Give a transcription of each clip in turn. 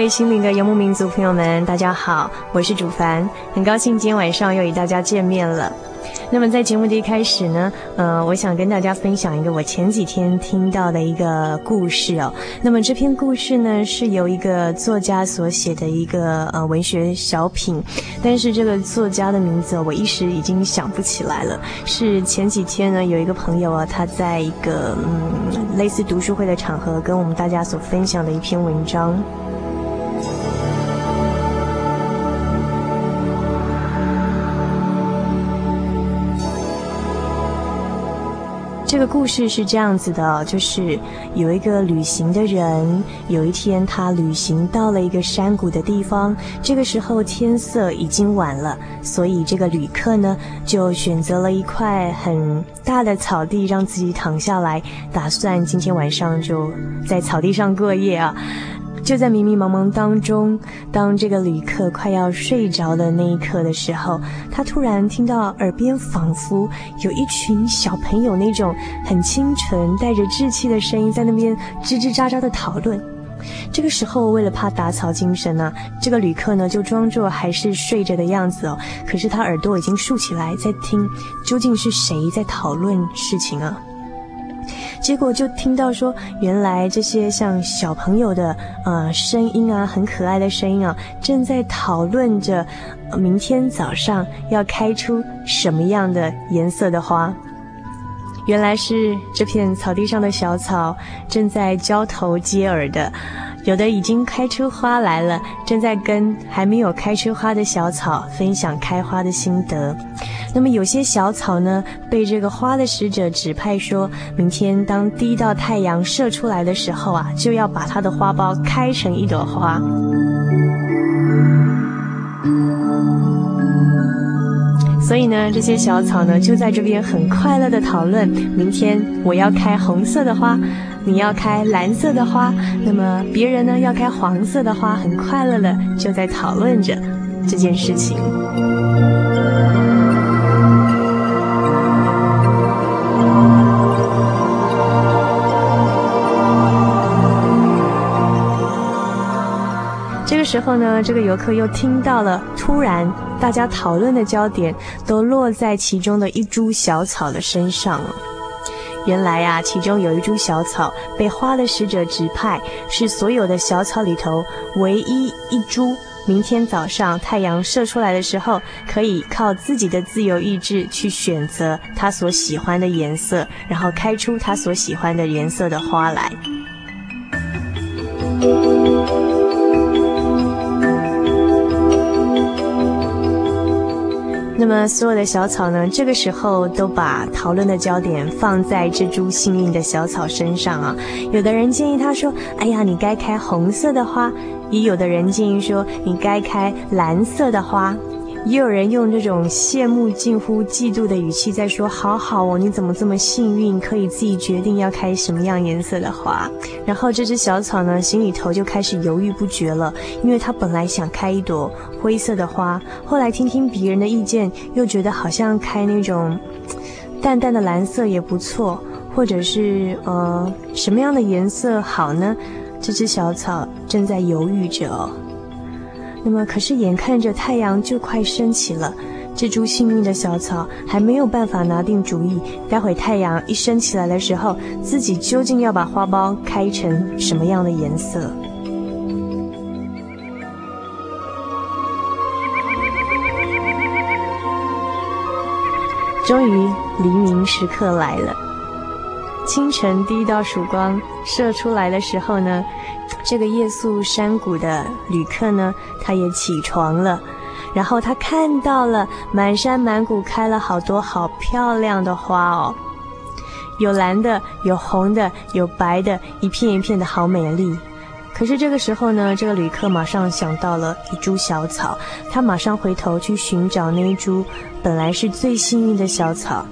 各位心灵的游牧民族朋友们，大家好，我是主凡，很高兴今天晚上又与大家见面了。那么在节目的一开始呢，呃，我想跟大家分享一个我前几天听到的一个故事哦。那么这篇故事呢，是由一个作家所写的一个呃文学小品，但是这个作家的名字我一时已经想不起来了。是前几天呢，有一个朋友啊，他在一个嗯类似读书会的场合，跟我们大家所分享的一篇文章。这个故事是这样子的，就是有一个旅行的人，有一天他旅行到了一个山谷的地方，这个时候天色已经晚了，所以这个旅客呢就选择了一块很大的草地，让自己躺下来，打算今天晚上就在草地上过夜啊。就在迷迷茫茫当中，当这个旅客快要睡着的那一刻的时候，他突然听到耳边仿佛有一群小朋友那种很清纯、带着稚气的声音在那边吱吱喳喳的讨论。这个时候，为了怕打草惊蛇呢，这个旅客呢就装作还是睡着的样子哦。可是他耳朵已经竖起来，在听究竟是谁在讨论事情啊？结果就听到说，原来这些像小朋友的呃声音啊，很可爱的声音啊，正在讨论着，明天早上要开出什么样的颜色的花。原来是这片草地上的小草正在交头接耳的，有的已经开出花来了，正在跟还没有开出花的小草分享开花的心得。那么有些小草呢，被这个花的使者指派说，明天当第一道太阳射出来的时候啊，就要把它的花苞开成一朵花。所以呢，这些小草呢，就在这边很快乐的讨论：明天我要开红色的花，你要开蓝色的花，那么别人呢要开黄色的花，很快乐的就在讨论着这件事情。这个时候呢，这个游客又听到了，突然大家讨论的焦点都落在其中的一株小草的身上了。原来呀，其中有一株小草被花的使者指派，是所有的小草里头唯一一株，明天早上太阳射出来的时候，可以靠自己的自由意志去选择它所喜欢的颜色，然后开出它所喜欢的颜色的花来。那么，所有的小草呢，这个时候都把讨论的焦点放在这株幸运的小草身上啊。有的人建议他说：“哎呀，你该开红色的花。”也有的人建议说：“你该开蓝色的花。”也有人用这种羡慕、近乎嫉妒的语气在说：“好好哦，你怎么这么幸运，可以自己决定要开什么样颜色的花？”然后这只小草呢，心里头就开始犹豫不决了，因为它本来想开一朵灰色的花，后来听听别人的意见，又觉得好像开那种淡淡的蓝色也不错，或者是呃什么样的颜色好呢？这只小草正在犹豫着哦。那么，可是眼看着太阳就快升起了，这株幸运的小草还没有办法拿定主意。待会太阳一升起来的时候，自己究竟要把花苞开成什么样的颜色？终于，黎明时刻来了。清晨第一道曙光射出来的时候呢，这个夜宿山谷的旅客呢，他也起床了，然后他看到了满山满谷开了好多好漂亮的花哦，有蓝的，有红的，有白的，一片一片的好美丽。可是这个时候呢，这个旅客马上想到了一株小草，他马上回头去寻找那一株本来是最幸运的小草。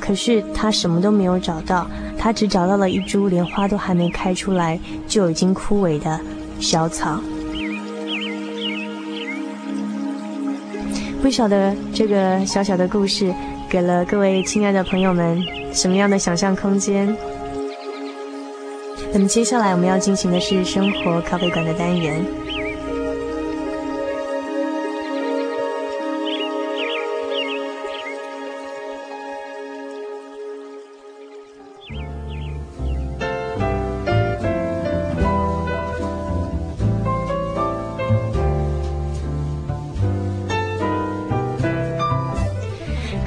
可是他什么都没有找到，他只找到了一株连花都还没开出来就已经枯萎的小草。不晓得这个小小的故事给了各位亲爱的朋友们什么样的想象空间？那么接下来我们要进行的是生活咖啡馆的单元。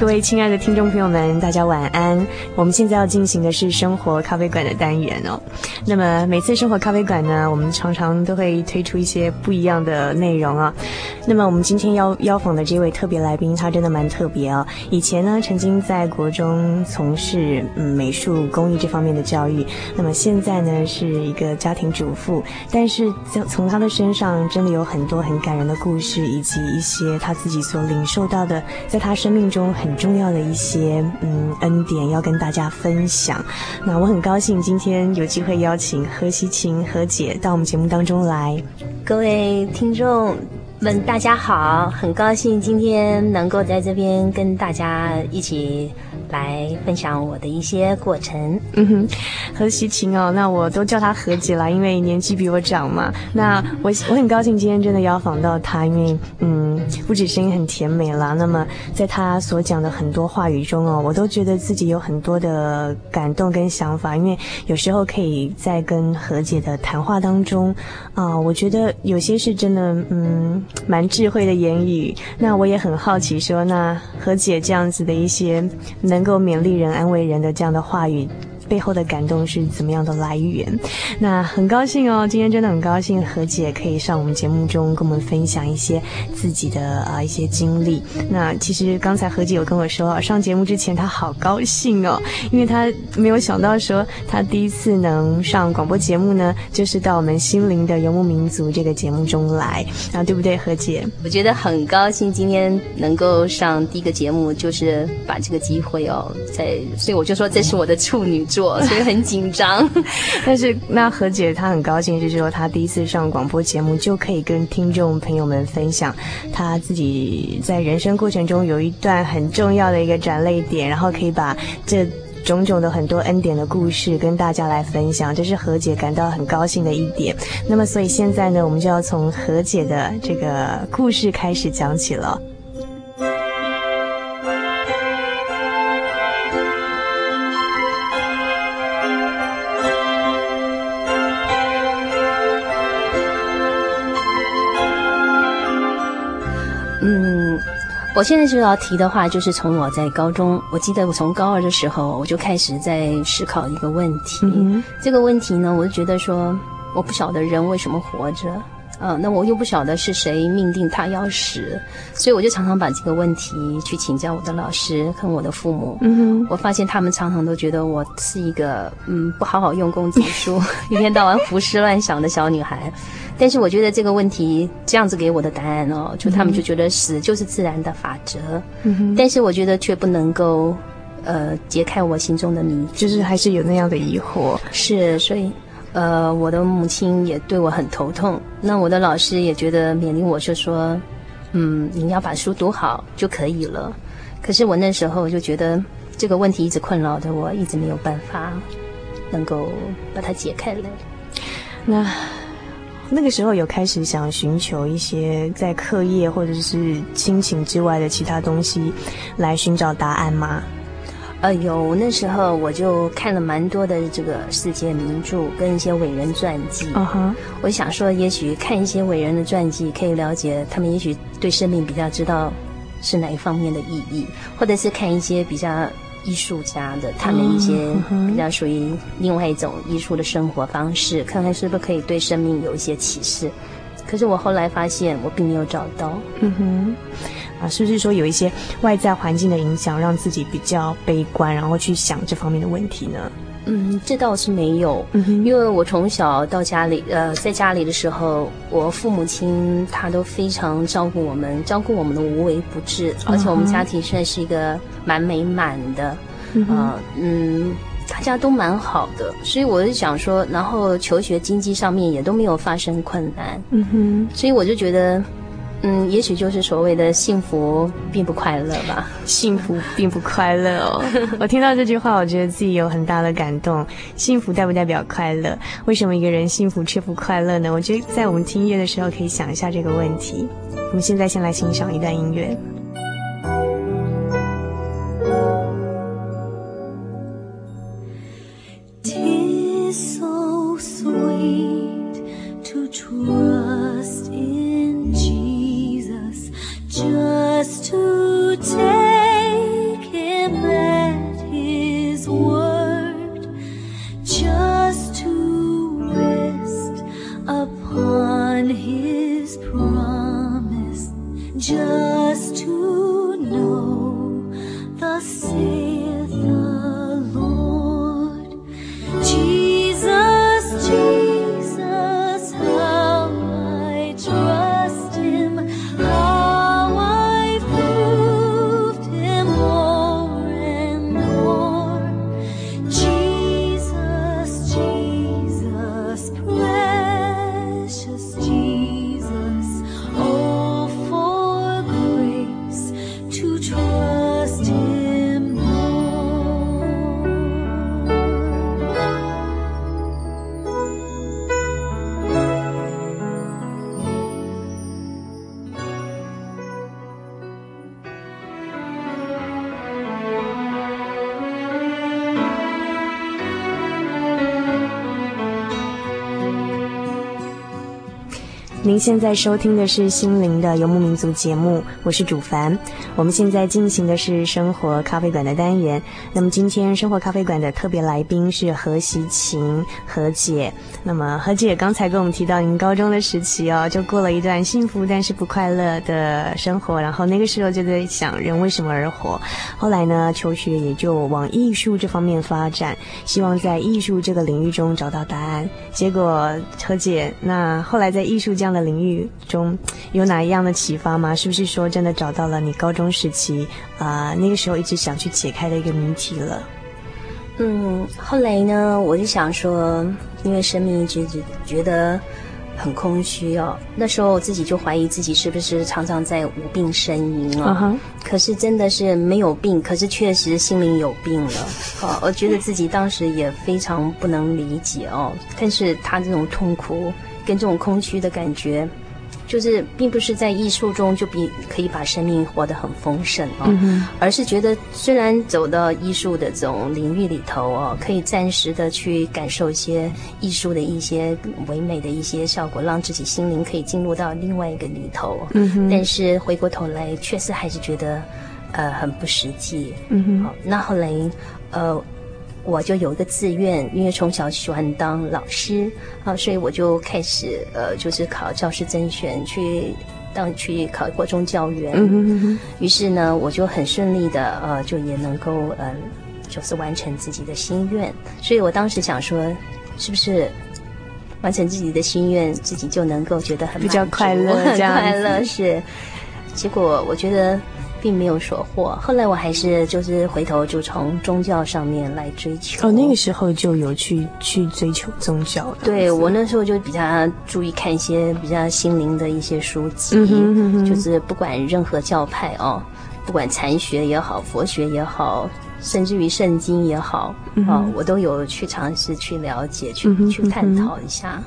各位亲爱的听众朋友们，大家晚安。我们现在要进行的是生活咖啡馆的单元哦。那么每次生活咖啡馆呢，我们常常都会推出一些不一样的内容啊。那么我们今天邀邀访的这位特别来宾，他真的蛮特别啊。以前呢，曾经在国中从事嗯美术工艺这方面的教育。那么现在呢，是一个家庭主妇。但是从从他的身上，真的有很多很感人的故事，以及一些他自己所领受到的，在他生命中很。重要的一些嗯恩典要跟大家分享，那我很高兴今天有机会邀请何希晴何姐到我们节目当中来。各位听众们，大家好，很高兴今天能够在这边跟大家一起。来分享我的一些过程。嗯哼，何西晴哦，那我都叫她何姐了，因为年纪比我长嘛。那我我很高兴今天真的邀访到她，因为嗯，不止声音很甜美啦，那么在她所讲的很多话语中哦，我都觉得自己有很多的感动跟想法。因为有时候可以在跟何姐的谈话当中啊、我觉得有些是真的嗯，蛮智慧的言语。那我也很好奇说，那何姐这样子的一些能能够勉励人、安慰人的这样的话语。背后的感动是怎么样的来源？那很高兴哦，今天真的很高兴何姐可以上我们节目中跟我们分享一些自己的啊一些经历。那其实刚才何姐有跟我说啊，上节目之前她好高兴哦，因为她没有想到说她第一次能上广播节目呢，就是到我们心灵的游牧民族这个节目中来啊，对不对，何姐？我觉得很高兴今天能够上第一个节目，就是把这个机会哦，在所以我就说这是我的处女所以很紧张，但是那何姐她很高兴，就是说她第一次上广播节目就可以跟听众朋友们分享她自己在人生过程中有一段很重要的一个转捩点，然后可以把这种种的很多恩典的故事跟大家来分享，这是何姐感到很高兴的一点。那么，所以现在呢，我们就要从何姐的这个故事开始讲起了。我现在就要提的话，就是从我在高中，我记得我从高二的时候，我就开始在思考一个问题。嗯、这个问题呢，我就觉得说，我不晓得人为什么活着。呃，那我又不晓得是谁命定他要死，所以我就常常把这个问题去请教我的老师跟我的父母。嗯哼，我发现他们常常都觉得我是一个嗯不好好用功读书，一天到晚胡思乱想的小女孩。但是我觉得这个问题这样子给我的答案哦，就他们就觉得死就是自然的法则。嗯哼，但是我觉得却不能够呃解开我心中的谜，就是还是有那样的疑惑。是，所以。呃，我的母亲也对我很头痛，那我的老师也觉得勉励我，就说，嗯，你要把书读好就可以了。可是我那时候就觉得这个问题一直困扰着我，一直没有办法能够把它解开来。那那个时候有开始想寻求一些在课业或者是亲情之外的其他东西来寻找答案吗？呃，有那时候我就看了蛮多的这个世界名著跟一些伟人传记。嗯哼，我想说，也许看一些伟人的传记，可以了解他们也许对生命比较知道是哪一方面的意义，或者是看一些比较艺术家的他们一些比较属于另外一种艺术的生活方式，看看是不是可以对生命有一些启示。可是我后来发现，我并没有找到。嗯哼。啊，是不是说有一些外在环境的影响，让自己比较悲观，然后去想这方面的问题呢？嗯，这倒是没有，嗯，因为我从小到家里，呃，在家里的时候，我父母亲他都非常照顾我们，照顾我们的无微不至，而且我们家庭算是一个蛮美满的，嗯，呃，嗯，大家都蛮好的，所以我就想说，然后求学经济上面也都没有发生困难，嗯哼，所以我就觉得。嗯，也许就是所谓的幸福并不快乐吧。幸福并不快乐哦。我听到这句话，我觉得自己有很大的感动。幸福代不代表快乐？为什么一个人幸福却不快乐呢？我觉得在我们听音乐的时候，可以想一下这个问题。我们现在先来欣赏一段音乐。您现在收听的是《心灵的游牧民族》节目，我是主凡。我们现在进行的是生活咖啡馆的单元。那么今天生活咖啡馆的特别来宾是何习琴何姐。那么何姐刚才跟我们提到，您高中的时期哦，就过了一段幸福但是不快乐的生活。然后那个时候就在想，人为什么而活？后来呢，求学也就往艺术这方面发展，希望在艺术这个领域中找到答案。结果何姐，那后来在艺术这样的领域中有哪一样的启发吗？是不是说真的找到了你高中时期啊、呃、那个时候一直想去解开的一个谜题了？嗯，后来呢，我就想说，因为生命一直觉得很空虚哦。那时候我自己就怀疑自己是不是常常在无病呻吟啊、哦。Uh huh. 可是真的是没有病，可是确实心灵有病了。哦，我觉得自己当时也非常不能理解哦。但是他这种痛苦。跟这种空虚的感觉，就是并不是在艺术中就比可以把生命活得很丰盛哦，嗯、而是觉得虽然走到艺术的这种领域里头哦，可以暂时的去感受一些艺术的一些唯美的一些效果，让自己心灵可以进入到另外一个里头。嗯，但是回过头来，确实还是觉得呃很不实际。嗯哼，好，那后来呃。我就有一个志愿，因为从小喜欢当老师啊，所以我就开始呃，就是考教师甄选去当去考国中教员。嗯哼哼。于是呢，我就很顺利的呃，就也能够嗯、呃，就是完成自己的心愿。所以我当时想说，是不是完成自己的心愿，自己就能够觉得很比较快乐，很快乐是。结果我觉得。并没有所获，后来我还是就是回头就从宗教上面来追求。哦，那个时候就有去去追求宗教。对，我那时候就比较注意看一些比较心灵的一些书籍，嗯哼嗯哼，就是不管任何教派哦，不管禅学也好，佛学也好。甚至于圣经也好，啊、嗯哦，我都有去尝试去了解，去、嗯、去探讨一下。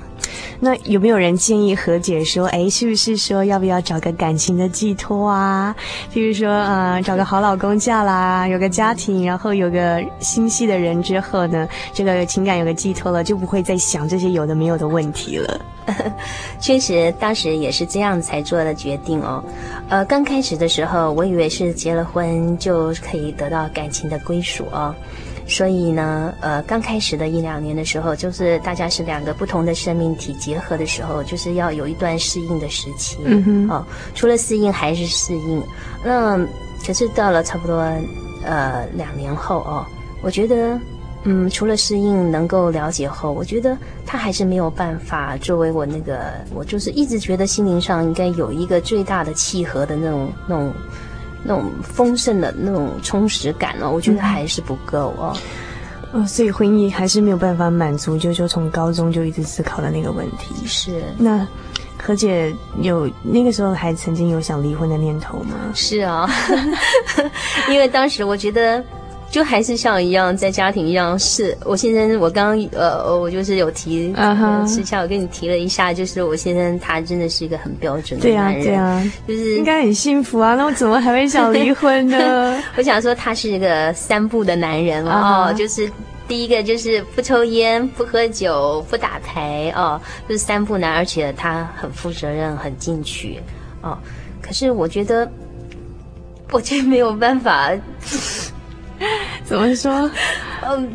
那有没有人建议何姐说，哎，是不是说要不要找个感情的寄托啊？譬如说，呃，找个好老公嫁啦，有个家庭，然后有个心细的人之后呢，这个情感有个寄托了，就不会再想这些有的没有的问题了。确实，当时也是这样才做的决定哦。呃，刚开始的时候，我以为是结了婚就可以得到感情的归属哦。所以呢，呃，刚开始的一两年的时候，就是大家是两个不同的生命体结合的时候，就是要有一段适应的时期。嗯哼。哦，除了适应还是适应。那可是到了差不多呃两年后哦，我觉得。嗯，除了适应能够了解后，我觉得他还是没有办法作为我那个，我就是一直觉得心灵上应该有一个最大的契合的那种、那种、那种丰盛的那种充实感哦，我觉得还是不够哦。哦，所以婚姻还是没有办法满足，就就从高中就一直思考的那个问题。是。那何姐有那个时候还曾经有想离婚的念头吗？是啊，因为当时我觉得。就还是像一样，在家庭一样，是我先生。我刚刚呃，我就是有提，私、uh、下.我跟你提了一下，就是我先生他真的是一个很标准的男人，对啊，对啊，就是应该很幸福啊。那我怎么还会想离 婚呢？我想说他是一个三不的男人哦，uh -huh. 就是第一个就是不抽烟、不喝酒、不打牌哦，就是三不男，而且他很负责任、很进取哦。可是我觉得，我却没有办法。怎么说？嗯，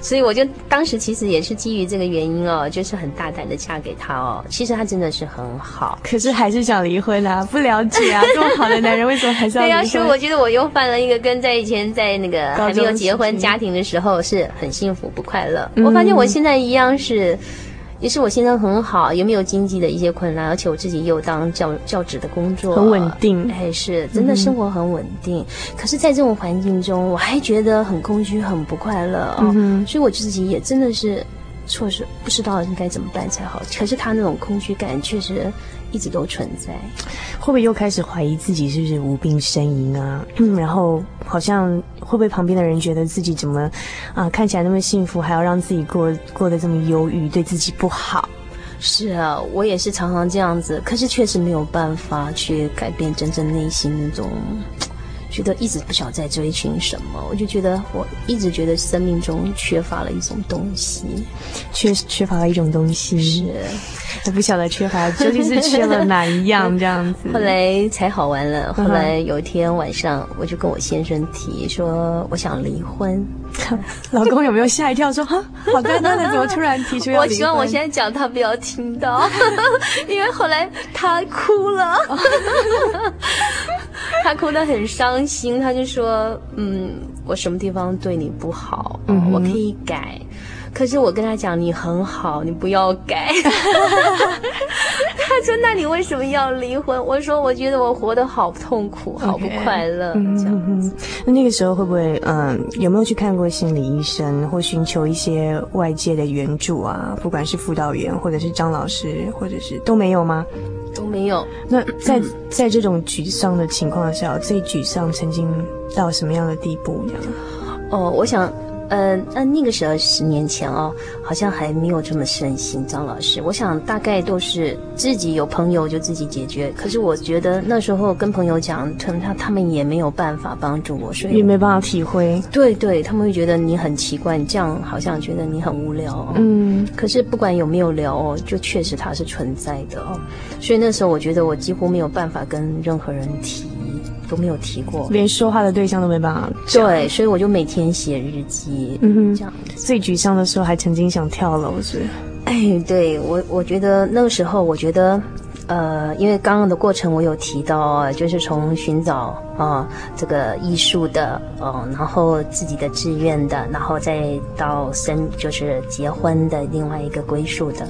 所以我就当时其实也是基于这个原因哦，就是很大胆的嫁给他哦。其实他真的是很好，可是还是想离婚啊！不了解啊，这么好的男人为什么还是要离婚？对啊，所以我觉得我又犯了一个跟在以前在那个还没有结婚家庭的时候是很幸福不快乐。我发现我现在一样是。也是我现在很好，也没有经济的一些困难，而且我自己也有当教教职的工作，很稳定。哎，是真的生活很稳定。嗯、可是，在这种环境中，我还觉得很空虚，很不快乐哦、嗯。所以我自己也真的是错失，不知道应该怎么办才好。可是他那种空虚感确实。一直都存在，会不会又开始怀疑自己是不是无病呻吟啊？嗯，然后好像会不会旁边的人觉得自己怎么啊看起来那么幸福，还要让自己过过得这么忧郁，对自己不好？是啊，我也是常常这样子，可是确实没有办法去改变真正内心那种。觉得一直不晓得在追寻什么，我就觉得我一直觉得生命中缺乏了一种东西，缺缺乏了一种东西，是，我不晓得缺乏究竟是缺了哪一样 这样子。后来才好玩了，后来有一天晚上，我就跟我先生提说，我想离婚。老公有没有吓一跳说，说哈，好端端的怎么突然提出要？我希望我现在讲他不要听到，因为后来他哭了。他哭得很伤心，他就说：“嗯，我什么地方对你不好？嗯嗯，我可以改。可是我跟他讲，你很好，你不要改。”他说：“那你为什么要离婚？”我说：“我觉得我活得好痛苦，好不快乐。Okay. 这样子。”那那个时候会不会嗯，有没有去看过心理医生，或寻求一些外界的援助啊？不管是辅导员，或者是张老师，或者是都没有吗？都没有。那在在这种沮丧的情况下，最沮丧曾经到什么样的地步？这样？哦，我想。呃，那那个时候十年前哦，好像还没有这么盛行。张老师，我想大概都是自己有朋友就自己解决。可是我觉得那时候跟朋友讲，他他他们也没有办法帮助我，所以也没办法体会。对对，他们会觉得你很奇怪，你这样好像觉得你很无聊哦。嗯，可是不管有没有聊哦，就确实它是存在的哦。所以那时候我觉得我几乎没有办法跟任何人提。都没有提过，连说话的对象都没办法。对，所以我就每天写日记，嗯哼，这样最沮丧的时候还曾经想跳楼，是？哎，对我，我觉得那个时候，我觉得。呃，因为刚刚的过程我有提到，就是从寻找啊、呃、这个艺术的，嗯、呃，然后自己的志愿的，然后再到生就是结婚的另外一个归宿的。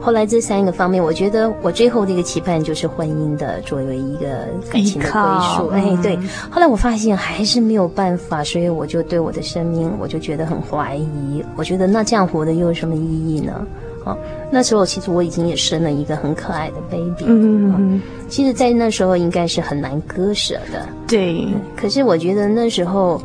后来这三个方面，我觉得我最后的一个期盼就是婚姻的作为一个感情的归宿。哎，对。后来我发现还是没有办法，所以我就对我的生命我就觉得很怀疑。我觉得那这样活的又有什么意义呢？哦，那时候其实我已经也生了一个很可爱的 baby。嗯嗯嗯。其实，在那时候应该是很难割舍的。对。可是我觉得那时候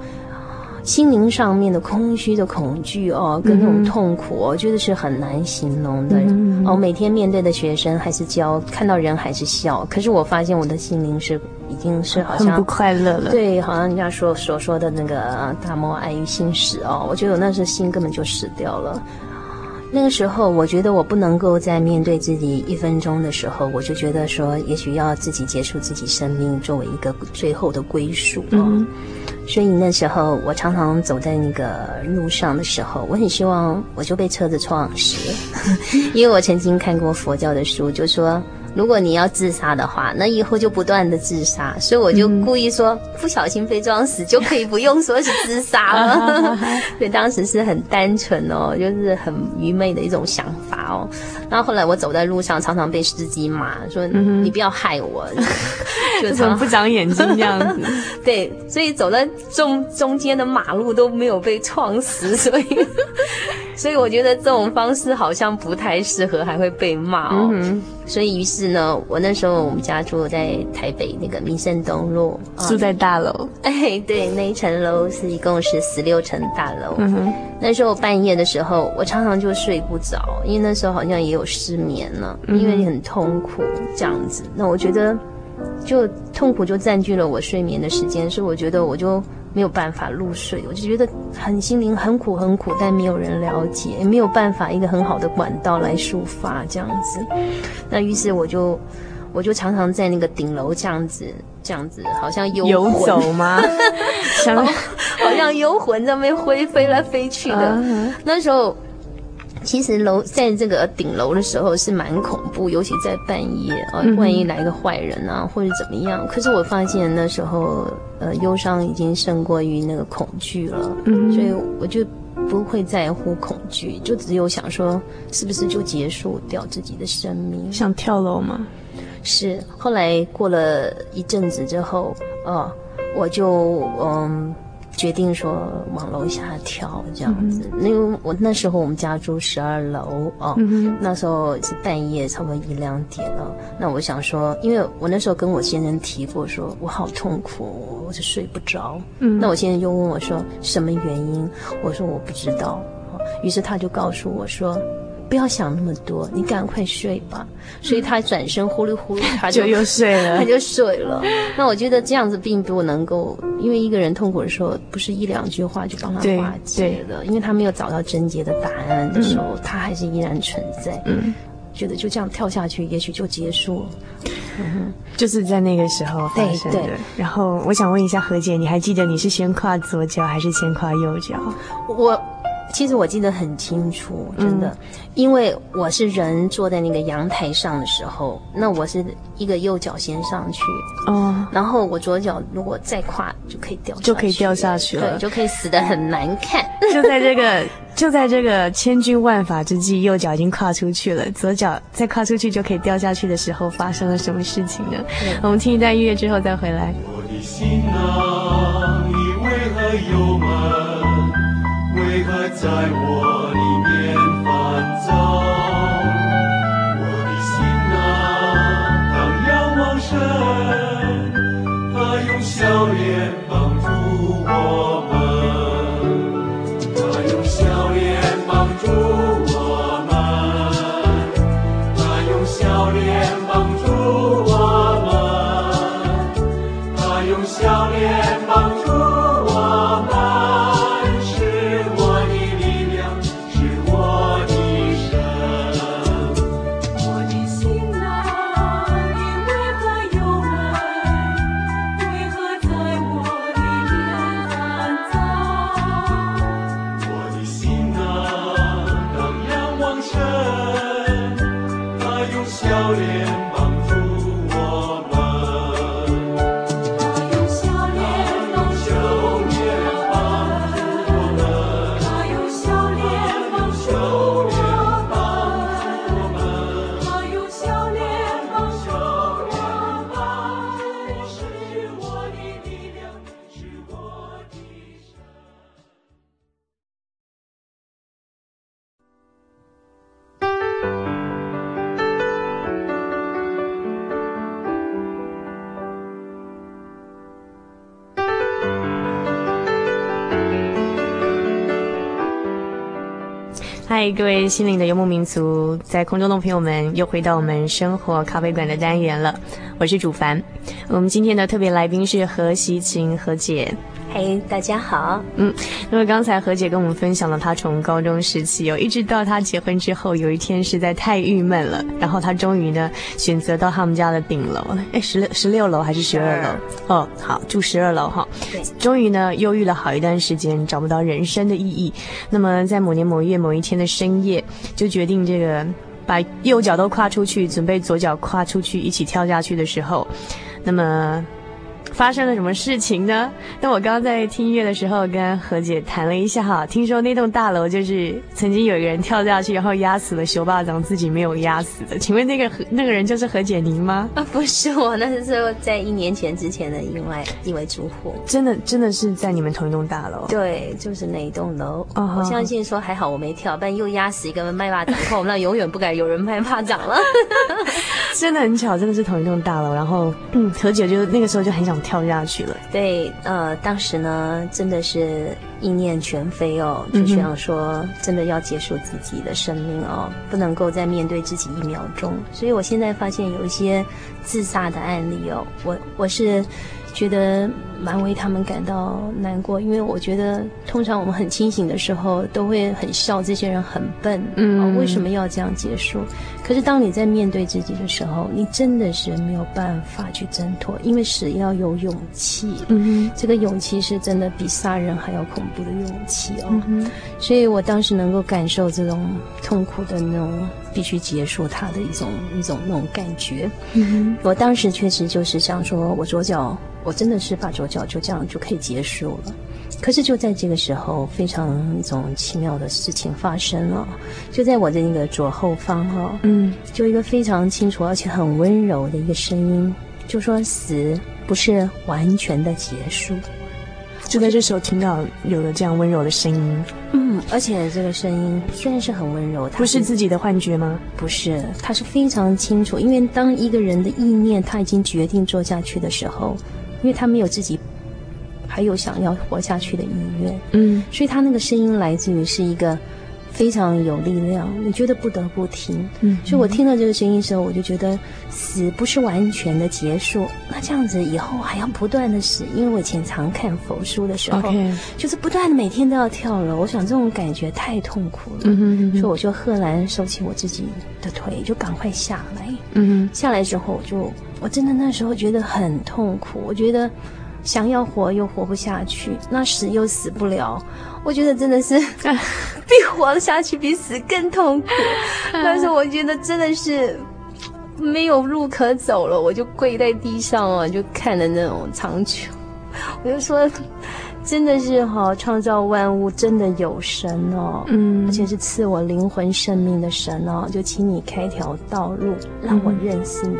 心灵上面的空虚的恐惧哦，跟那种痛苦，我觉得是很难形容的。嗯。哦，每天面对的学生还是教，看到人还是笑。可是我发现我的心灵是已经是好像很不快乐了。对，好像人家说所说的那个大漠爱于心死哦，我觉得我那时候心根本就死掉了。那个时候，我觉得我不能够在面对自己一分钟的时候，我就觉得说，也许要自己结束自己生命，作为一个最后的归宿哦。嗯。所以那时候，我常常走在那个路上的时候，我很希望我就被车子撞死，因为我曾经看过佛教的书，就说。如果你要自杀的话，那以后就不断的自杀，所以我就故意说、嗯、不小心被撞死就可以不用说是自杀了。所以当时是很单纯哦，就是很愚昧的一种想法哦。然后后来我走在路上，常常被司机骂说、嗯：“你不要害我。”就怎么不长眼睛这样子？对，所以走在中中间的马路都没有被撞死，所以所以我觉得这种方式好像不太适合，还会被骂哦。嗯所以，于是呢，我那时候我们家住在台北那个民生东路，住在大楼。哎，对，那一层楼是一共是十六层大楼。嗯哼。那时候半夜的时候，我常常就睡不着，因为那时候好像也有失眠了，因为你很痛苦这样子。那我觉得，就痛苦就占据了我睡眠的时间，所以我觉得我就。没有办法入睡，我就觉得很心灵很苦很苦，但没有人了解，也没有办法一个很好的管道来抒发这样子。那于是我就我就常常在那个顶楼这样子这样子，好像游游走吗？好，好像游魂在那边飞飞来飞去的。Uh -huh. 那时候。其实楼在这个顶楼的时候是蛮恐怖，尤其在半夜啊，万一来个坏人啊，或者怎么样。可是我发现那时候，呃，忧伤已经胜过于那个恐惧了，嗯，所以我就不会在乎恐惧，就只有想说，是不是就结束掉自己的生命？想跳楼吗？是。后来过了一阵子之后，哦，我就嗯。决定说往楼下跳这样子，嗯、因为我那时候我们家住十二楼哦、嗯，那时候是半夜差不多一两点了。那我想说，因为我那时候跟我先生提过说，说我好痛苦，我是睡不着。嗯，那我先生就问我说什么原因？我说我不知道。于是他就告诉我说。不要想那么多，你赶快睡吧。所以他转身呼噜呼噜，他就，就又睡了，他就睡了。那我觉得这样子并不能够，因为一个人痛苦的时候，不是一两句话就帮他化解的。因为他没有找到症结的答案的时候，嗯、他还是依然存在。嗯，觉得就这样跳下去，也许就结束了。嗯，就是在那个时候发生的。对，对。然后我想问一下何姐，你还记得你是先跨左脚还是先跨右脚？我。其实我记得很清楚，真的，嗯，因为我是人坐在那个阳台上的时候，那我是一个右脚先上去，哦，然后我左脚如果再跨就可以掉，就可以掉下去了，对，就可以死得很难看。就在这个 就在这个千钧万法之际，右脚已经跨出去了，左脚再跨出去就可以掉下去的时候，发生了什么事情呢？我们听一段音乐之后再回来。我的心啊，你为何忧闷？为何在我嗨，各位心灵的游牧民族，在空中的朋友们，又回到我们生活咖啡馆的单元了。我是主凡，我们今天的特别来宾是何习琴何姐。嘿，hey, 大家好。嗯，那么刚才何姐跟我们分享了她从高中时期哦，一直到她结婚之后，有一天实在太郁闷了，然后她终于呢选择到他们家的顶楼，哎，十六十六楼还是十二楼？哦，好，住十二楼哈。对。终于呢，忧郁了好一段时间，找不到人生的意义。那么在某年某月某一天的深夜，就决定这个把右脚都跨出去，准备左脚跨出去一起跳下去的时候，那么。发生了什么事情呢？那我刚刚在听音乐的时候，跟何姐谈了一下哈，听说那栋大楼就是曾经有一个人跳下去，然后压死了熊霸长，自己没有压死的。请问那个那个人就是何姐您吗？啊，不是我，那是在一年前之前的另外一位住户。真的真的是在你们同一栋大楼？对，就是那一栋楼。哦，我相信说还好我没跳，不然又压死一个卖巴掌后，那永远不敢有人卖巴掌了。真的很巧，真的是同一栋大楼。然后，嗯，何姐就那个时候就很想。跳下去了。对，呃，当时呢，真的是意念全非哦，就想说，真的要结束自己的生命哦，不能够再面对自己一秒钟。所以我现在发现有一些自杀的案例哦，我我是。觉得蛮为他们感到难过，因为我觉得通常我们很清醒的时候，都会很笑这些人很笨，嗯、哦，为什么要这样结束？可是当你在面对自己的时候，你真的是没有办法去挣脱，因为死要有勇气，嗯哼，这个勇气是真的比杀人还要恐怖的勇气哦，嗯，所以我当时能够感受这种痛苦的那种必须结束他的一种一种那种感觉，嗯哼，我当时确实就是想说，我左脚。我真的是把左脚就这样就可以结束了，可是就在这个时候，非常一种奇妙的事情发生了，就在我的那个左后方哈，嗯，就一个非常清楚而且很温柔的一个声音，就说死不是完全的结束。就在这时候听到有了这样温柔的声音，嗯，而且这个声音虽然是很温柔，它不是自己的幻觉吗？不是，它是非常清楚，因为当一个人的意念他已经决定做下去的时候。因为他没有自己，还有想要活下去的意愿，嗯，所以他那个声音来自于是一个非常有力量，你觉得不得不听，嗯，所以我听到这个声音的时候，我就觉得死不是完全的结束，那这样子以后还要不断的死，因为我以前常看佛书的时候.就是不断的每天都要跳楼，我想这种感觉太痛苦了，嗯哼嗯哼，所以我就赫然收起我自己的腿，就赶快下来，嗯，下来之后我就。我真的那时候觉得很痛苦，我觉得想要活又活不下去，那死又死不了，我觉得真的是 比活下去比死更痛苦。但是我觉得真的是没有路可走了，我就跪在地上啊，就看着那种苍穹，我就说，真的是哈，创造万物真的有神哦，嗯，而且是赐我灵魂生命的神哦，就请你开条道路，让我认识你。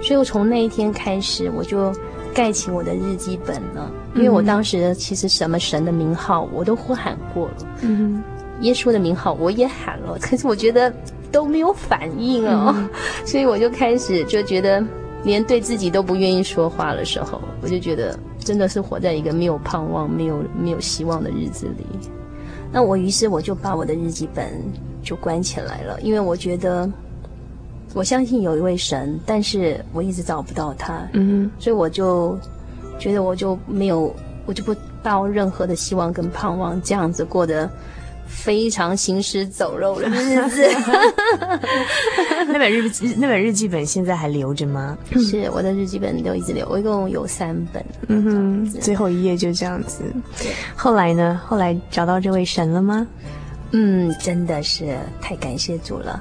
所以我从那一天开始，我就盖起我的日记本了。因为我当时其实什么神的名号我都呼喊过了，嗯，耶稣的名号我也喊了，可是我觉得都没有反应哦。嗯、所以我就开始就觉得，连对自己都不愿意说话的时候，我就觉得真的是活在一个没有盼望、没有没有希望的日子里。那我于是我就把我的日记本就关起来了，因为我觉得。我相信有一位神，但是我一直找不到他，嗯，所以我就觉得我就没有，我就不抱任何的希望跟盼望，这样子过得非常行尸走肉的日子。那本日记，那本日记本现在还留着吗？是，我的日记本都一直留，我一共有三本。嗯哼，最后一页就这样子。后来呢？后来找到这位神了吗？嗯，真的是太感谢主了。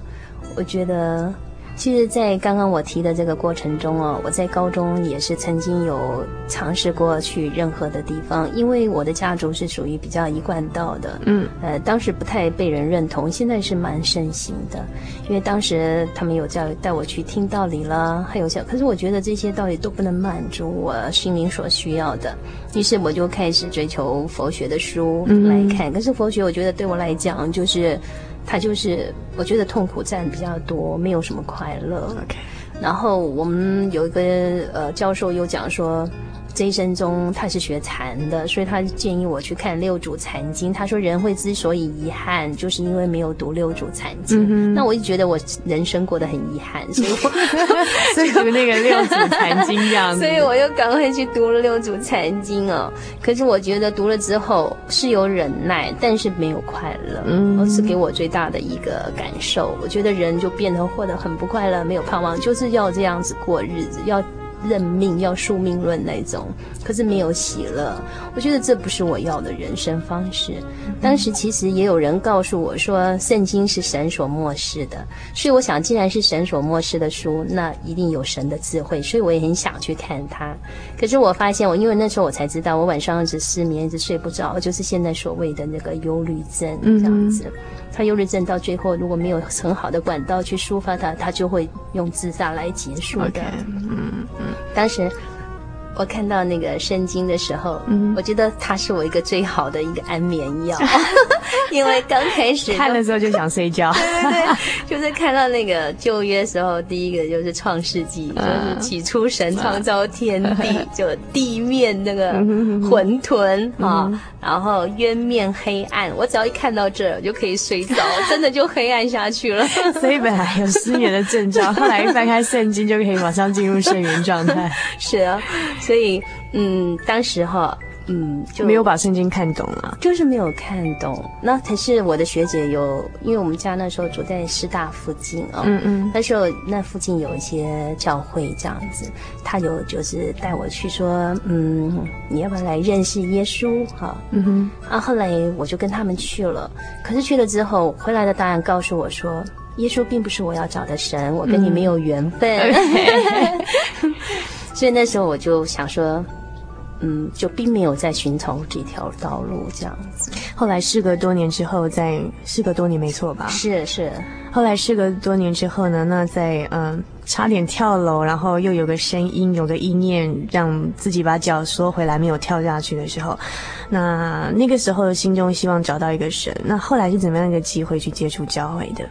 我觉得。其实，在刚刚我提的这个过程中哦，我在高中也是曾经有尝试过去任何的地方，因为我的家族是属于比较一贯道的，嗯，呃，当时不太被人认同，现在是蛮盛行的，因为当时他们有叫带我去听道理啦，还有像，可是我觉得这些道理都不能满足我心灵所需要的，于是我就开始追求佛学的书来看，嗯，可是佛学我觉得对我来讲就是。他就是，我觉得痛苦占比较多，没有什么快乐。OK，然后我们有一个呃教授又讲说。这一生中，他是学禅的，所以他建议我去看《六祖禅经》。他说，人会之所以遗憾，就是因为没有读《六祖禅经》嗯。那我就觉得我人生过得很遗憾，所以我 所以读那个《六祖禅经》这样子。所以我又赶快去读了《六祖禅经》哦。可是我觉得读了之后是有忍耐，但是没有快乐。嗯，是给我最大的一个感受。我觉得人就变得活得很不快乐，没有盼望，就是要这样子过日子，要。认命要宿命论那种，可是没有喜乐。我觉得这不是我要的人生方式。当时其实也有人告诉我说，圣经是神所默示的，所以我想，既然是神所默示的书，那一定有神的智慧，所以我也很想去看它。可是我发现，我因为那时候我才知道，我晚上一直失眠，一直睡不着，就是现在所谓的那个忧虑症这样子。他忧郁症到最后，如果没有很好的管道去抒发他，他就会用自杀来结束的。Okay. 嗯嗯，当时。我看到那个圣经的时候，嗯，我觉得它是我一个最好的一个安眠药，因为刚开始看的时候就想睡觉，对对对，就是看到那个旧约时候，第一个就是创世纪，就是起初神创造天地，就地面那个混沌啊，然后渊面黑暗，我只要一看到这，我就可以睡着，真的就黑暗下去了。所以本来有失眠的症状，后来一翻开圣经就可以马上进入睡眠状态。是啊。所以，嗯，当时哈，嗯，就没有把圣经看懂了，就是没有看懂。那可是我的学姐有，因为我们家那时候住在师大附近哦，嗯嗯，那时候那附近有一些教会这样子，她有就是带我去说，嗯，你要不要来认识耶稣？哈，嗯哼。啊，后来我就跟他们去了，可是去了之后回来的答案告诉我说，耶稣并不是我要找的神，我跟你没有缘分。嗯 所以那时候我就想说，嗯，就并没有在寻找这条道路这样子。后来事隔多年之后，在事隔多年没错吧？是是。后来事隔多年之后呢，那在嗯差点跳楼，然后又有个声音，有个意念，让自己把脚缩回来，没有跳下去的时候，那那个时候心中希望找到一个神。那后来是怎么样一个机会去接触教会的？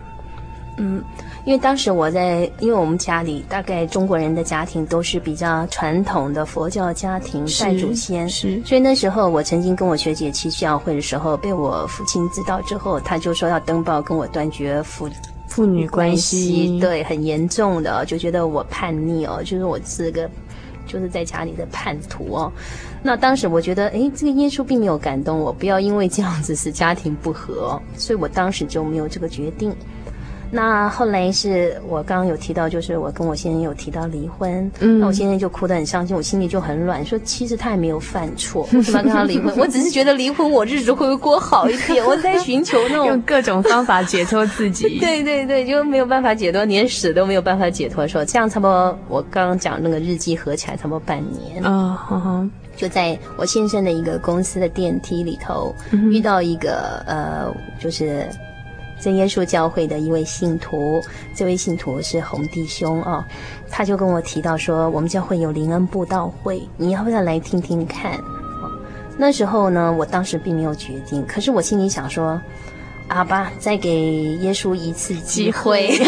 嗯。因为当时我在，因为我们家里大概中国人的家庭都是比较传统的佛教家庭，拜祖先，是，所以那时候我曾经跟我学姐去教会的时候，被我父亲知道之后，他就说要登报跟我断绝父父女关系，对，很严重的，就觉得我叛逆哦，就是我是个就是在家里的叛徒哦。那当时我觉得，诶，这个耶稣并没有感动我，不要因为这样子使家庭不和，所以我当时就没有这个决定。那后来是我刚刚有提到，就是我跟我先生有提到离婚，嗯，那我先生就哭得很伤心，我心里就很软，说其实他也没有犯错，为什么要跟他离婚？我只是觉得离婚我日子会不会过好一点？我在寻求那种用各种方法解脱自己。对对对，就没有办法解脱，连死都没有办法解脱。说这样差不多，我刚刚讲那个日记合起来差不多半年啊，就在我先生的一个公司的电梯里头、嗯、遇到一个呃，就是。在耶稣教会的一位信徒，这位信徒是洪弟兄啊、哦，他就跟我提到说，我们教会有灵恩布道会，你要不要来听听看？那时候呢，我当时并没有决定，可是我心里想说，好吧，再给耶稣一次机会。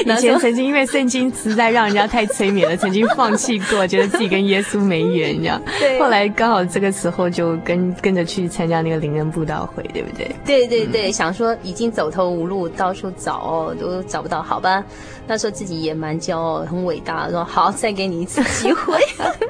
以前曾经因为圣经实在让人家太催眠了，曾经放弃过，觉得自己跟耶稣没缘，这样。对。后来刚好这个时候就跟跟着去参加那个灵恩布道会，对不对？对对对，嗯、想说已经走投无路，到处找哦，都找不到，好吧？那时候自己也蛮骄傲，很伟大，说好，再给你一次机会。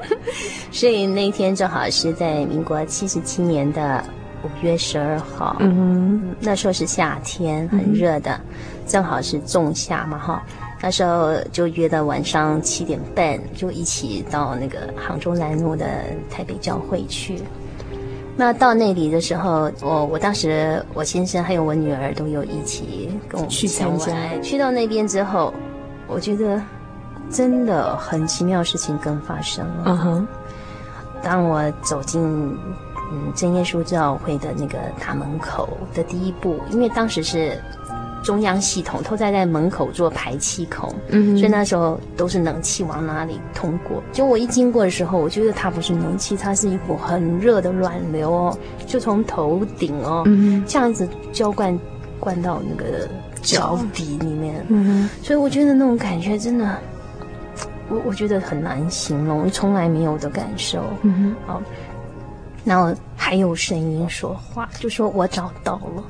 所以那天正好是在民国七十七年的五月十二号，嗯哼，那时候是夏天，很热的。嗯正好是仲夏嘛，哈，那时候就约到晚上七点半，就一起到那个杭州南路的台北教会去。那到那里的时候，我我当时我先生还有我女儿都有一起跟我去参加。去到那边之后，我觉得真的很奇妙的事情更发生了。嗯哼，当我走进嗯真耶稣教会的那个大门口的第一步，因为当时是。中央系统都在在门口做排气孔，嗯，所以那时候都是冷气往哪里通过。就我一经过的时候，我觉得它不是冷气，它是一股很热的暖流哦，就从头顶哦，嗯，这样子浇灌灌到那个脚底里面。嗯，所以我觉得那种感觉真的，我我觉得很难形容，从来没有的感受。嗯哼，好，然后还有声音说话，就说我找到了。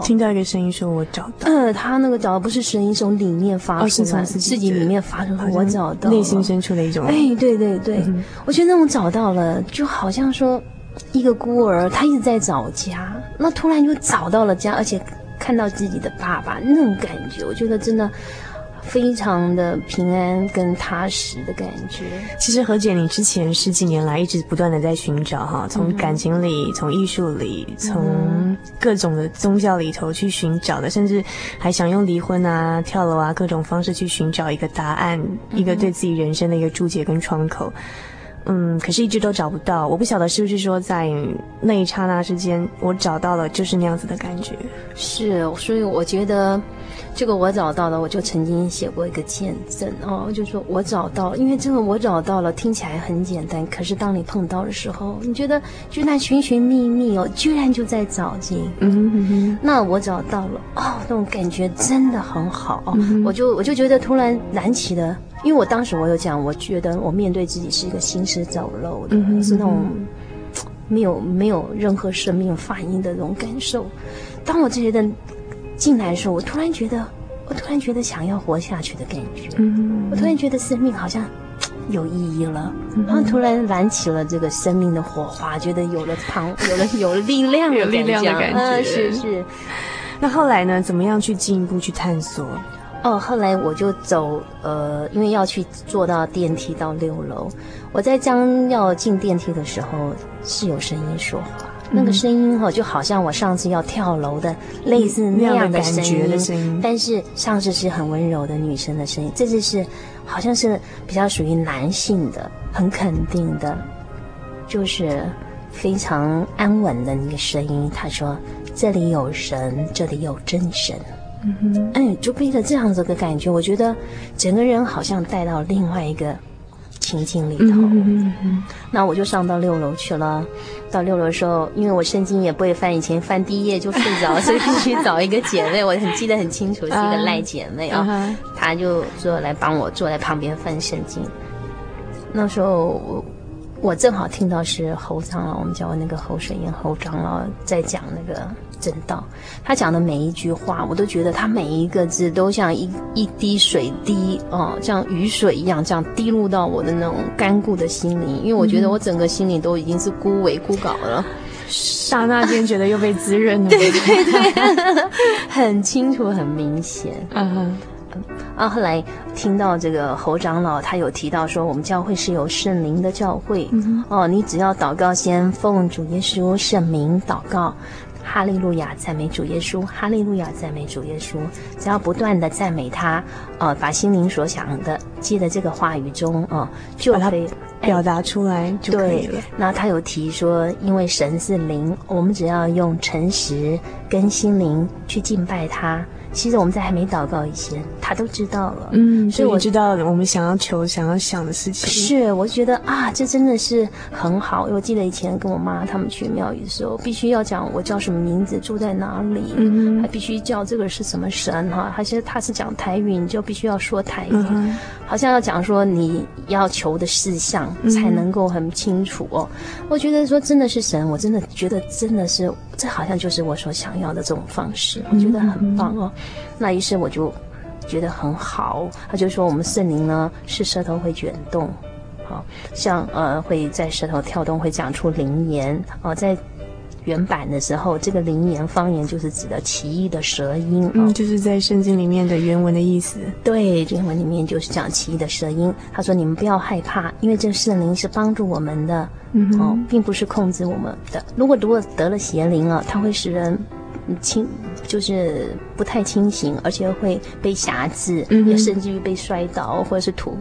听到一个声音说：“我找到。”嗯，他那个找到不是声音，从里面发出来，哦、是从自己，自己里面发出来。我找到，内心深处的一种。哎，对对对，嗯、我觉得那种找到了，就好像说一个孤儿，他一直在找家，那突然就找到了家，而且看到自己的爸爸，那种感觉，我觉得真的。非常的平安跟踏实的感觉。其实何姐，你之前十几年来一直不断的在寻找哈，从感情里，从艺术里，从各种的宗教里头去寻找的，甚至还想用离婚啊、跳楼啊各种方式去寻找一个答案，一个对自己人生的一个注解跟窗口。嗯，可是一直都找不到。我不晓得是不是说在那一刹那之间，我找到了，就是那样子的感觉。是，所以我觉得。这个我找到了，我就曾经写过一个见证哦，就说我找到了，因为这个我找到了听起来很简单，可是当你碰到的时候，你觉得居然寻寻觅觅哦，居然就在找寻，嗯哼嗯哼，那我找到了哦，那种感觉真的很好，哦嗯、我就我就觉得突然燃起了，因为我当时我有讲，我觉得我面对自己是一个行尸走肉的，嗯、是那种没有没有任何生命反应的那种感受，当我这些人。进来的时候，我突然觉得，我突然觉得想要活下去的感觉。嗯，我突然觉得生命好像有意义了，嗯、然后突然燃起了这个生命的火花，觉得有了旁，有了有了力量，有力量的感觉。嗯、是是。那后来呢？怎么样去进一步去探索？哦，后来我就走，呃，因为要去坐到电梯到六楼，我在将要进电梯的时候，是有声音说话。那个声音哈，就好像我上次要跳楼的类似那样的声音，的声音，但是上次是很温柔的女生的声音，这次是好像是比较属于男性的，很肯定的，就是非常安稳的那个声音。他说：“这里有神，这里有真神。”嗯哼，哎，就背着这样子的感觉，我觉得整个人好像带到另外一个。情境里头，嗯嗯、那我就上到六楼去了。到六楼的时候，因为我圣经也不会翻，以前翻第一页就睡着，所以必须找一个姐妹。我很记得很清楚，是一个赖姐妹啊、哦，她就说来帮我坐在旁边翻圣经。那时候我我正好听到是侯长老，我们叫我那个侯水燕侯长老在讲那个。正道，他讲的每一句话，我都觉得他每一个字都像一一滴水滴哦，像雨水一样，这样滴入到我的那种干枯的心灵。因为我觉得我整个心里都已经是枯萎枯槁了，刹那间觉得又被滋润了。对对对，很清楚，很明显。嗯哼，啊，后来听到这个侯长老，他有提到说，我们教会是有圣灵的教会。嗯、哦，你只要祷告，先奉主耶稣圣名祷告。哈利路亚，赞美主耶稣！哈利路亚，赞美主耶稣！只要不断的赞美他，呃，把心灵所想的记在这个话语中，哦、呃，就可以表达出来就可以了。那他有提说，因为神是灵，我们只要用诚实跟心灵去敬拜他。其实我们在还没祷告以前，他都知道了。嗯，所以我知道我们想要求、想要想的事情。是，我觉得啊，这真的是很好。因为我记得以前跟我妈他们去庙宇的时候，必须要讲我叫什么名字，住在哪里，嗯，还必须叫这个是什么神哈。而且他是讲台语，你就必须要说台语，嗯、好像要讲说你要求的事项才能够很清楚哦。嗯、我觉得说真的是神，我真的觉得真的是。这好像就是我所想要的这种方式，我觉得很棒哦。那于是我就觉得很好，他就说我们圣灵呢是舌头会卷动，好像呃会在舌头跳动，会讲出灵言哦，在。原版的时候，这个灵言方言就是指的奇异的舌音，嗯，就是在圣经里面的原文的意思。对，原文里面就是讲奇异的舌音。他说：“你们不要害怕，因为这圣灵是帮助我们的，嗯哼，哦，并不是控制我们的。如果如果得了邪灵啊，它会使人清，就是不太清醒，而且会被挟制，嗯，也甚至于被摔倒或者是吐。”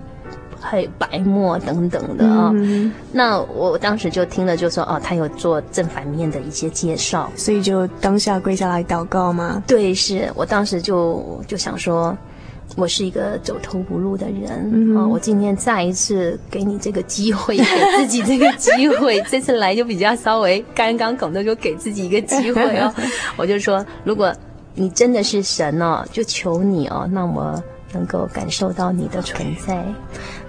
还有白沫等等的啊，嗯、那我当时就听了，就说哦，他有做正反面的一些介绍，所以就当下跪下来祷告吗？对，是我当时就就想说，我是一个走投无路的人啊、嗯哦，我今天再一次给你这个机会，给自己这个机会，这次来就比较稍微刚刚拱的，就给自己一个机会哦，我就说如果。你真的是神哦，就求你哦，那我能够感受到你的存在。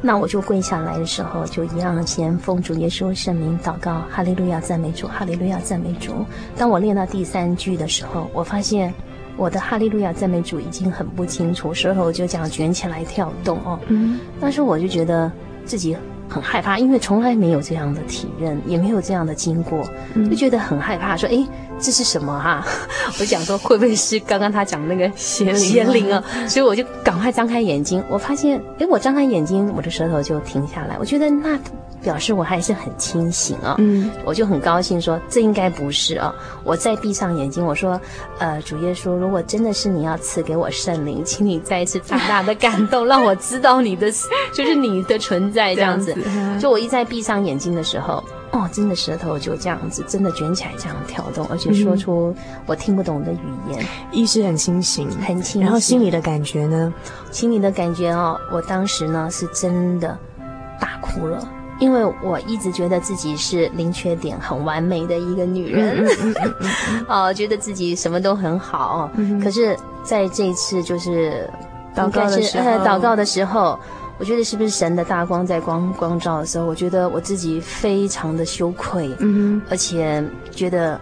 那我就跪下来的时候，就一样先奉主耶稣圣名祷告，哈利路亚赞美主，哈利路亚赞美主。当我练到第三句的时候，我发现我的哈利路亚赞美主已经很不清楚，舌头就这样卷起来跳动哦。嗯，当时我就觉得自己。很害怕，因为从来没有这样的体验，也没有这样的经过，就觉得很害怕。说：“哎，这是什么哈、啊？” 我想说会不会是刚刚他讲的那个邪灵？邪灵啊！所以我就赶快张开眼睛，我发现，哎，我张开眼睛，我的舌头就停下来。我觉得那。表示我还是很清醒啊，嗯，我就很高兴说，这应该不是啊。我再闭上眼睛，我说，呃，主耶稣，如果真的是你要赐给我圣灵，请你再一次大大的感动，让我知道你的 就是你的存在这样子。这样子就我一再闭上眼睛的时候，哦，真的舌头就这样子，真的卷起来这样跳动，而且说出我听不懂的语言，意识很清醒，很清醒。然后心里的感觉呢？心里的感觉哦，我当时呢是真的大哭了。因为我一直觉得自己是零缺点、很完美的一个女人，哦，觉得自己什么都很好。嗯、可是在这一次就是祷告的时候，呃，祷告的时候，我觉得是不是神的大光在光光照的时候，我觉得我自己非常的羞愧，嗯，而且觉得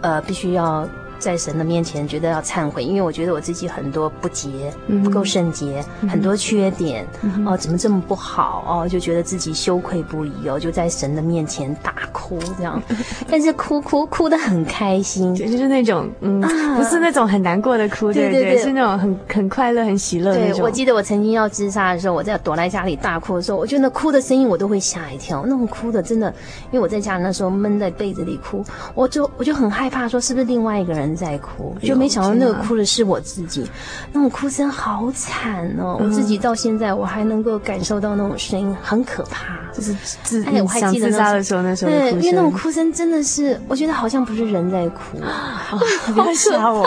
呃必须要。在神的面前，觉得要忏悔，因为我觉得我自己很多不洁，不够圣洁，嗯、很多缺点，嗯、哦，怎么这么不好哦？就觉得自己羞愧不已哦，就在神的面前大哭这样，但是哭哭哭的很开心，就是那种嗯、啊，不是那种很难过的哭，对对对，是那种很很快乐、很喜乐的。对，我记得我曾经要自杀的时候，我在躲在家里大哭的时候，我觉得那哭的声音我都会吓一跳，那种哭的真的，因为我在家里那时候闷在被子里哭，我就我就很害怕，说是不是另外一个人在哭，就没想到那个哭的是我自己，那种哭声好惨哦！我自己到现在我还能够感受到那种声音，很可怕。就是自哎，我还记得那时候，那时候对，因为那种哭声真的是，我觉得好像不是人在哭，哦、不要吓我，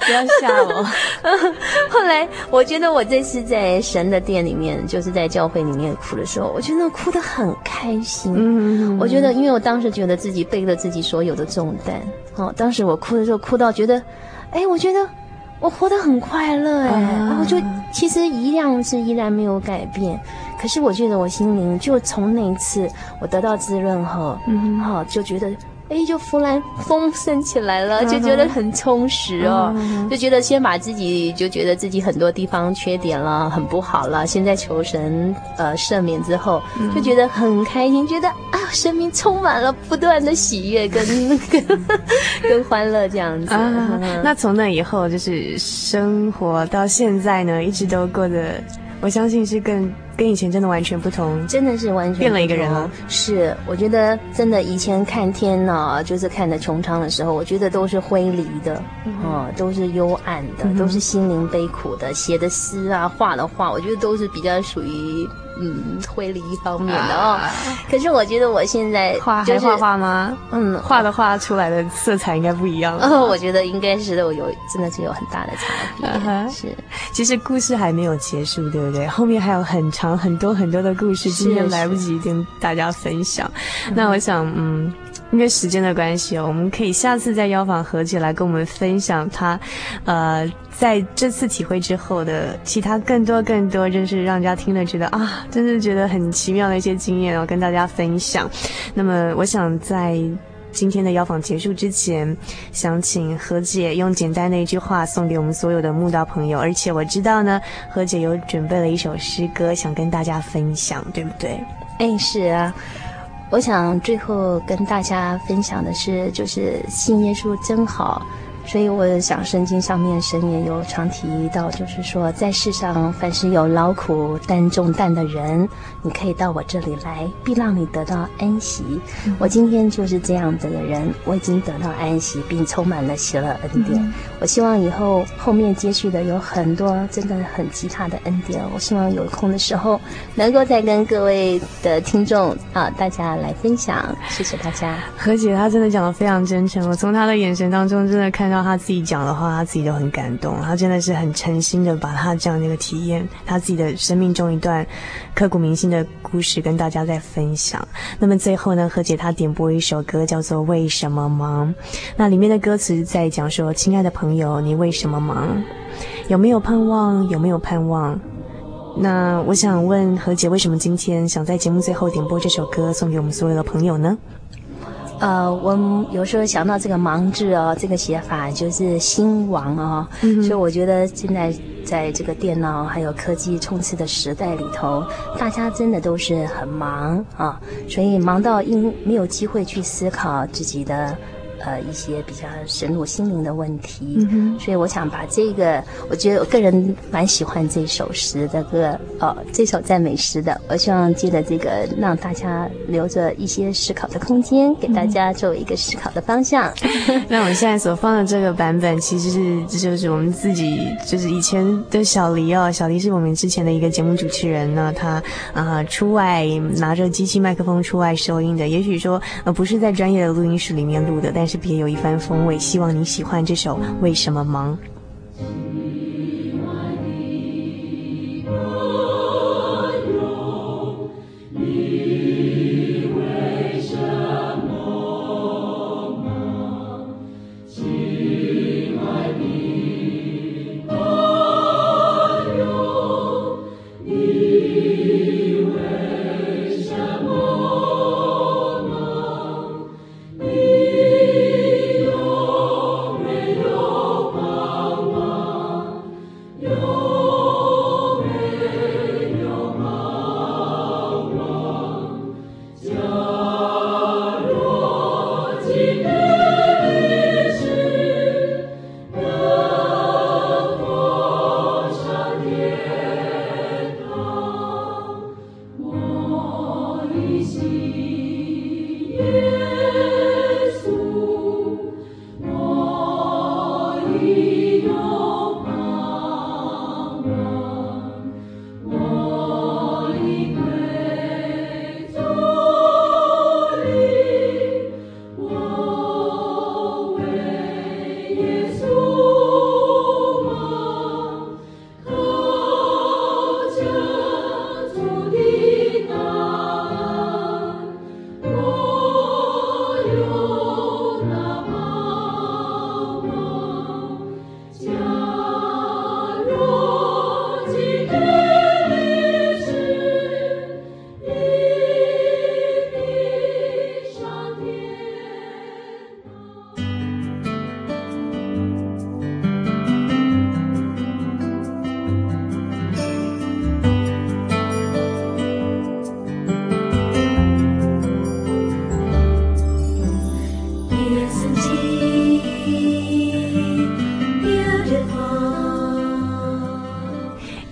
不要吓我。后来我觉得我这次在神的殿里面，就是在教会里面哭的时候，我觉得那哭得很开心。嗯，我觉得，因为我当时觉得自己背了自己所有的重担。哦，当时我哭的时候，哭到觉得，哎，我觉得我活得很快乐，哎，然后就其实一样是依然没有改变，可是我觉得我心灵就从那一次我得到滋润后，嗯，好，就觉得。哎，就忽然丰盛起来了，就觉得很充实哦，就觉得先把自己就觉得自己很多地方缺点了，很不好了，现在求神呃赦免之后，就觉得很开心，觉得啊，生命充满了不断的喜悦跟 那个跟欢乐这样子。啊，那从那以后，就是生活到现在呢，一直都过得，我相信是更。跟以前真的完全不同，真的是完全变了一个人了。是，我觉得真的以前看天呢，就是看的穹苍的时候，我觉得都是灰离的，嗯、哦，都是幽暗的，嗯、都是心灵悲苦的。写的诗啊，画的画，我觉得都是比较属于。嗯，会理一方面的哦。可是我觉得我现在画还画画吗？嗯，画的画出来的色彩应该不一样了。哦，我觉得应该是有有，真的是有很大的差别。Uh. 是，其实故事还没有结束，对不对？后面还有很长很多很多的故事，今天来不及跟大家分享。那我想，嗯。因为时间的关系哦，我们可以下次再邀访何姐来跟我们分享她，呃，在这次体会之后的其他更多更多，就是让人家听了觉得啊，真是觉得很奇妙的一些经验哦，跟大家分享。那么，我想在今天的邀访结束之前，想请何姐用简单的一句话送给我们所有的慕道朋友，而且我知道呢，何姐有准备了一首诗歌想跟大家分享，对不对？哎，是啊。我想最后跟大家分享的是，就是信耶稣真好。所以我想，圣经上面神也有常提到，就是说，在世上凡是有劳苦担重担的人，你可以到我这里来，必让你得到安息。嗯、我今天就是这样子的人，我已经得到安息，并充满了喜乐恩典、嗯。我希望以后后面接续的有很多真的很极大的恩典。我希望有空的时候能够再跟各位的听众啊大家来分享。谢谢大家。何姐她真的讲的非常真诚，我从她的眼神当中真的看到。到他自己讲的话，他自己都很感动。他真的是很诚心的把他这样的一个体验，他自己的生命中一段刻骨铭心的故事跟大家在分享。那么最后呢，何姐她点播一首歌叫做《为什么忙》，那里面的歌词在讲说：“亲爱的朋友，你为什么忙？有没有盼望？有没有盼望？”那我想问何姐，为什么今天想在节目最后点播这首歌送给我们所有的朋友呢？呃，我们有时候想到这个“忙”字哦，这个写法就是兴亡哦，嗯、所以我觉得现在在这个电脑还有科技充斥的时代里头，大家真的都是很忙啊，所以忙到因没有机会去思考自己的。呃，一些比较深入心灵的问题，嗯、所以我想把这个，我觉得我个人蛮喜欢这首诗的歌，哦，这首赞美诗的，我希望借着这个，让大家留着一些思考的空间，给大家作为一个思考的方向。嗯、那我们现在所放的这个版本，其实是这就是我们自己，就是以前的小黎哦，小黎是我们之前的一个节目主持人呢，他啊、呃、出外拿着机器麦克风出外收音的，也许说呃不是在专业的录音室里面录的，但是。别有一番风味，希望你喜欢这首《为什么忙》。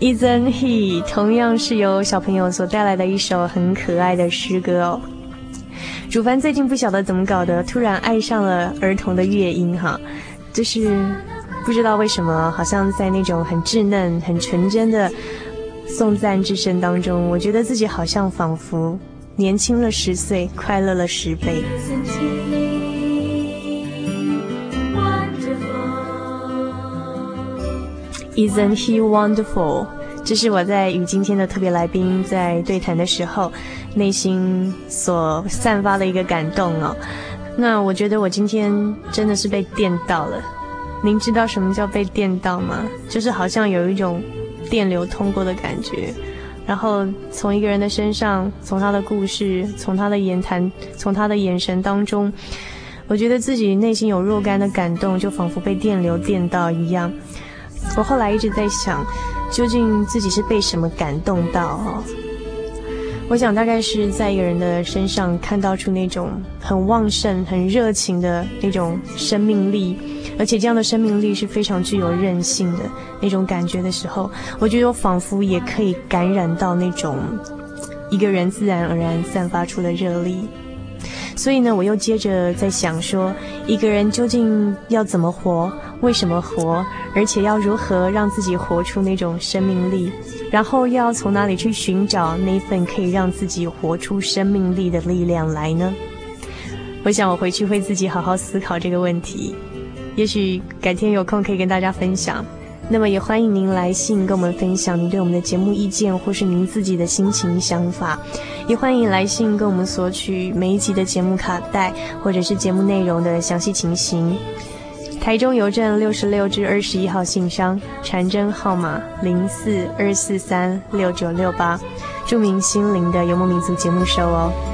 Isn't he 同样是由小朋友所带来的一首很可爱的诗歌哦。主凡最近不晓得怎么搞的，突然爱上了儿童的乐音哈，就是不知道为什么，好像在那种很稚嫩、很纯真的颂赞之声当中，我觉得自己好像仿佛年轻了十岁，快乐了十倍。Isn't he wonderful？这是我在与今天的特别来宾在对谈的时候，内心所散发的一个感动哦。那我觉得我今天真的是被电到了。您知道什么叫被电到吗？就是好像有一种电流通过的感觉，然后从一个人的身上，从他的故事，从他的言谈，从他的眼神当中，我觉得自己内心有若干的感动，就仿佛被电流电到一样。我后来一直在想，究竟自己是被什么感动到哦？我想大概是在一个人的身上看到出那种很旺盛、很热情的那种生命力，而且这样的生命力是非常具有韧性的那种感觉的时候，我觉得我仿佛也可以感染到那种一个人自然而然散发出的热力。所以呢，我又接着在想说，一个人究竟要怎么活？为什么活？而且要如何让自己活出那种生命力？然后又要从哪里去寻找那份可以让自己活出生命力的力量来呢？我想我回去会自己好好思考这个问题。也许改天有空可以跟大家分享。那么也欢迎您来信跟我们分享您对我们的节目意见，或是您自己的心情想法。也欢迎来信跟我们索取每一集的节目卡带，或者是节目内容的详细情形。台中邮政六十六至二十一号信箱，传真号码零四二四三六九六八，著名心灵的游牧民族节目收哦。